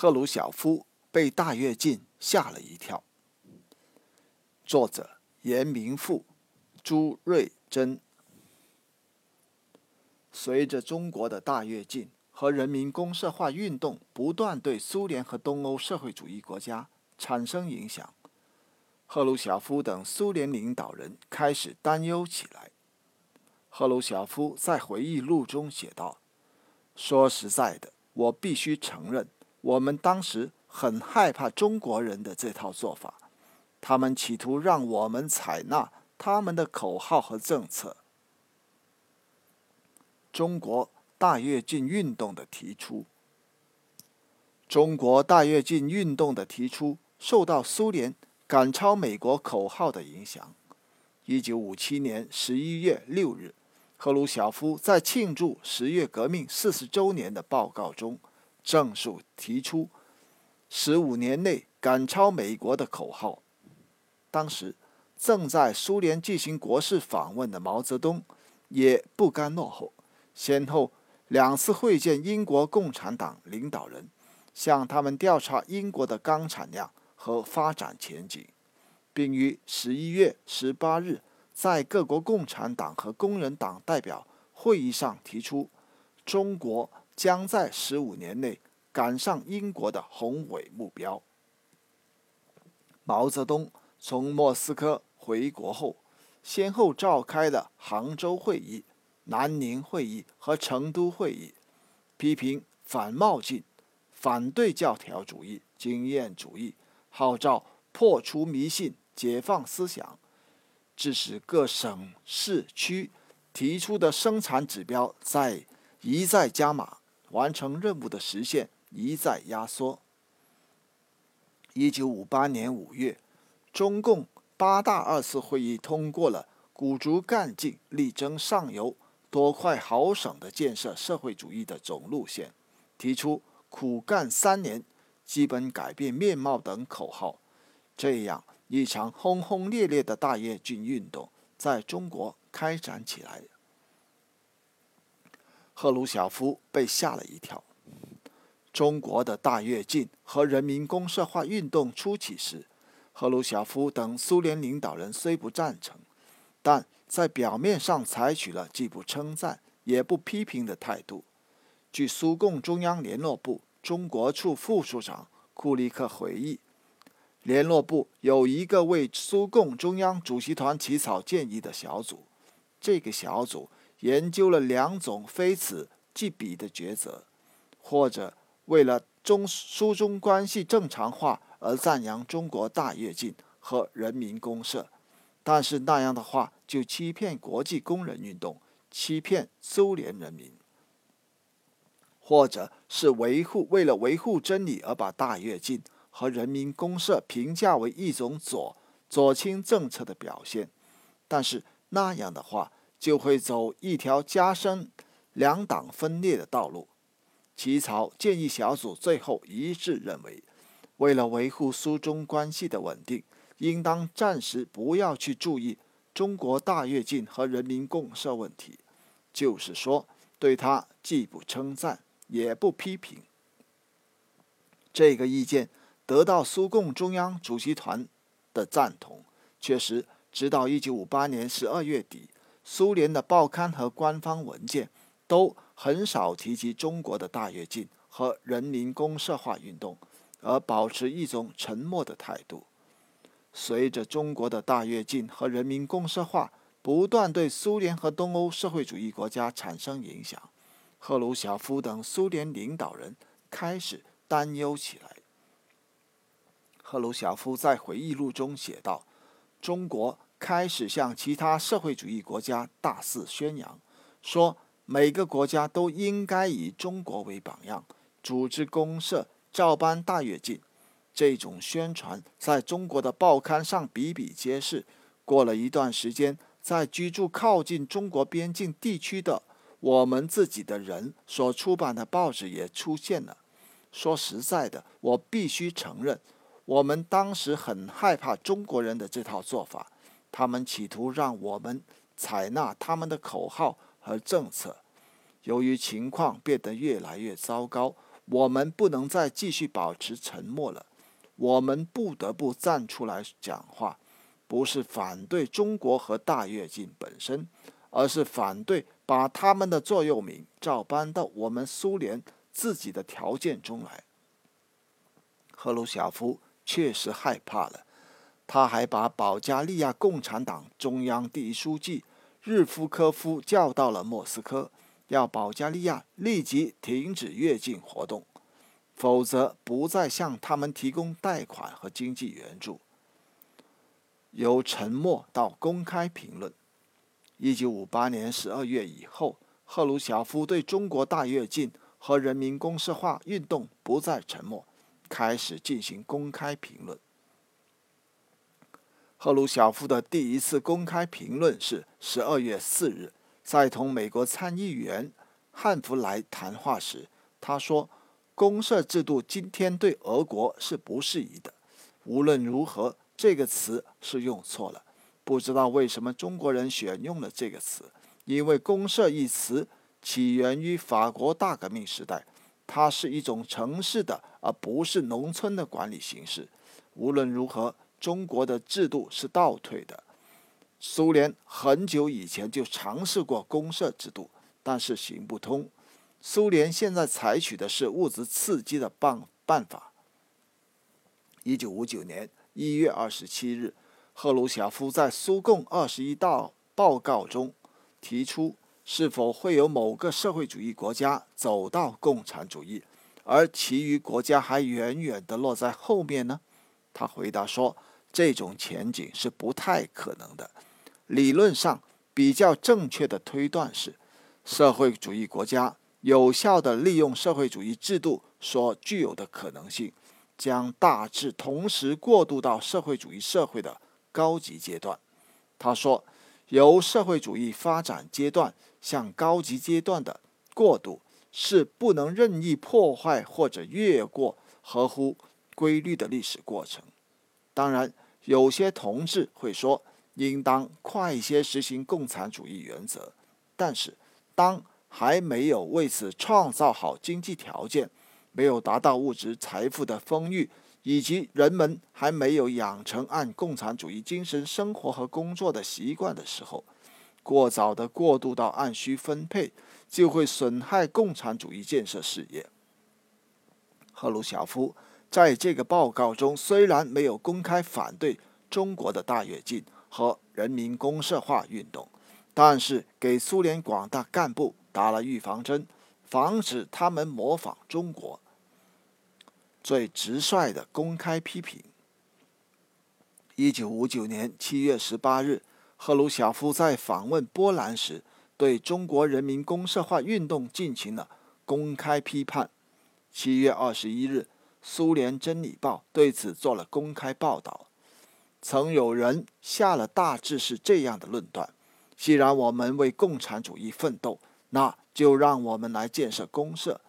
赫鲁晓夫被大跃进吓了一跳。作者：严明富、朱瑞珍。随着中国的大跃进和人民公社化运动不断对苏联和东欧社会主义国家产生影响，赫鲁晓夫等苏联领导人开始担忧起来。赫鲁晓夫在回忆录中写道：“说实在的，我必须承认。”我们当时很害怕中国人的这套做法，他们企图让我们采纳他们的口号和政策。中国大跃进运动的提出，中国大跃进运动的提出受到苏联赶超美国口号的影响。一九五七年十一月六日，赫鲁晓夫在庆祝十月革命四十周年的报告中。正式提出十五年内赶超美国的口号。当时正在苏联进行国事访问的毛泽东也不甘落后，先后两次会见英国共产党领导人，向他们调查英国的钢产量和发展前景，并于十一月十八日在各国共产党和工人党代表会议上提出中国。将在十五年内赶上英国的宏伟目标。毛泽东从莫斯科回国后，先后召开了杭州会议、南宁会议和成都会议，批评反冒进、反对教条主义、经验主义，号召破除迷信、解放思想，致使各省市区提出的生产指标在一再加码。完成任务的实现一再压缩。一九五八年五月，中共八大二次会议通过了鼓足干劲、力争上游、多快好省的建设社会主义的总路线，提出“苦干三年，基本改变面貌”等口号。这样一场轰轰烈烈的大跃进运动在中国开展起来。赫鲁晓夫被吓了一跳。中国的大跃进和人民公社化运动初期时，赫鲁晓夫等苏联领导人虽不赞成，但在表面上采取了既不称赞也不批评的态度。据苏共中央联络部中国处副处长库利克回忆，联络部有一个为苏共中央主席团起草建议的小组，这个小组。研究了两种非此即彼的抉择，或者为了中苏中关系正常化而赞扬中国大跃进和人民公社，但是那样的话就欺骗国际工人运动，欺骗苏联人民；或者是维护为了维护真理而把大跃进和人民公社评价为一种左左倾政策的表现，但是那样的话。就会走一条加深两党分裂的道路。起草建议小组最后一致认为，为了维护苏中关系的稳定，应当暂时不要去注意中国大跃进和人民共社问题，就是说，对他既不称赞也不批评。这个意见得到苏共中央主席团的赞同。确实，直到一九五八年十二月底。苏联的报刊和官方文件都很少提及中国的大跃进和人民公社化运动，而保持一种沉默的态度。随着中国的大跃进和人民公社化不断对苏联和东欧社会主义国家产生影响，赫鲁晓夫等苏联领导人开始担忧起来。赫鲁晓夫在回忆录中写道：“中国。”开始向其他社会主义国家大肆宣扬，说每个国家都应该以中国为榜样，组织公社，照搬大跃进。这种宣传在中国的报刊上比比皆是。过了一段时间，在居住靠近中国边境地区的我们自己的人所出版的报纸也出现了。说实在的，我必须承认，我们当时很害怕中国人的这套做法。他们企图让我们采纳他们的口号和政策。由于情况变得越来越糟糕，我们不能再继续保持沉默了，我们不得不站出来讲话，不是反对中国和大跃进本身，而是反对把他们的座右铭照搬到我们苏联自己的条件中来。赫鲁晓夫确实害怕了，他还把保加利亚共产党中央第一书记日夫科夫叫到了莫斯科。要保加利亚立即停止越境活动，否则不再向他们提供贷款和经济援助。由沉默到公开评论。一九五八年十二月以后，赫鲁晓夫对中国大跃进和人民公社化运动不再沉默，开始进行公开评论。赫鲁晓夫的第一次公开评论是十二月四日。在同美国参议员汉弗莱谈话时，他说：“公社制度今天对俄国是不适宜的。无论如何，这个词是用错了。不知道为什么中国人选用了这个词，因为‘公社’一词起源于法国大革命时代，它是一种城市的而不是农村的管理形式。无论如何，中国的制度是倒退的。”苏联很久以前就尝试过公社制度，但是行不通。苏联现在采取的是物质刺激的办办法。一九五九年一月二十七日，赫鲁晓夫在苏共二十一大报告中提出，是否会有某个社会主义国家走到共产主义，而其余国家还远远地落在后面呢？他回答说，这种前景是不太可能的。理论上比较正确的推断是，社会主义国家有效地利用社会主义制度所具有的可能性，将大致同时过渡到社会主义社会的高级阶段。他说，由社会主义发展阶段向高级阶段的过渡是不能任意破坏或者越过合乎规律的历史过程。当然，有些同志会说。应当快一些实行共产主义原则，但是当还没有为此创造好经济条件，没有达到物质财富的丰裕，以及人们还没有养成按共产主义精神生活和工作的习惯的时候，过早的过渡到按需分配，就会损害共产主义建设事业。赫鲁晓夫在这个报告中虽然没有公开反对中国的大跃进。和人民公社化运动，但是给苏联广大干部打了预防针，防止他们模仿中国。最直率的公开批评。一九五九年七月十八日，赫鲁晓夫在访问波兰时，对中国人民公社化运动进行了公开批判。七月二十一日，苏联真理报对此做了公开报道。曾有人下了大致是这样的论断：既然我们为共产主义奋斗，那就让我们来建设公社。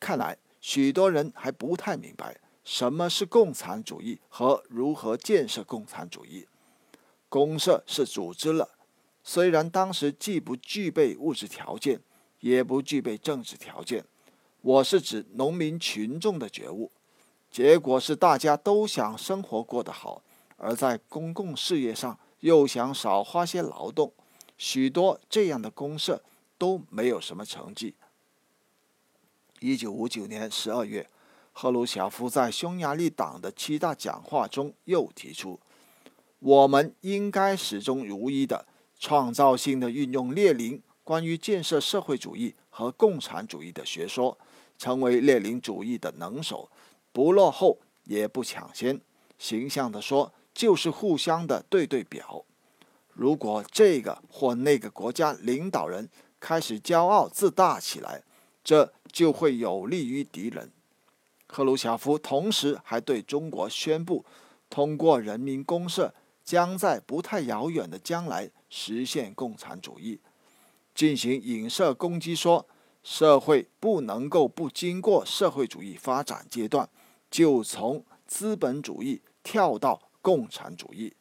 看来许多人还不太明白什么是共产主义和如何建设共产主义。公社是组织了，虽然当时既不具备物质条件，也不具备政治条件。我是指农民群众的觉悟。结果是大家都想生活过得好。而在公共事业上又想少花些劳动，许多这样的公社都没有什么成绩。一九五九年十二月，赫鲁晓夫在匈牙利党的七大讲话中又提出，我们应该始终如一的、创造性的运用列宁关于建设社会主义和共产主义的学说，成为列宁主义的能手，不落后也不抢先。形象地说。就是互相的对对表。如果这个或那个国家领导人开始骄傲自大起来，这就会有利于敌人。赫鲁晓夫同时还对中国宣布，通过人民公社将在不太遥远的将来实现共产主义。进行影射攻击说，社会不能够不经过社会主义发展阶段，就从资本主义跳到。共产主义。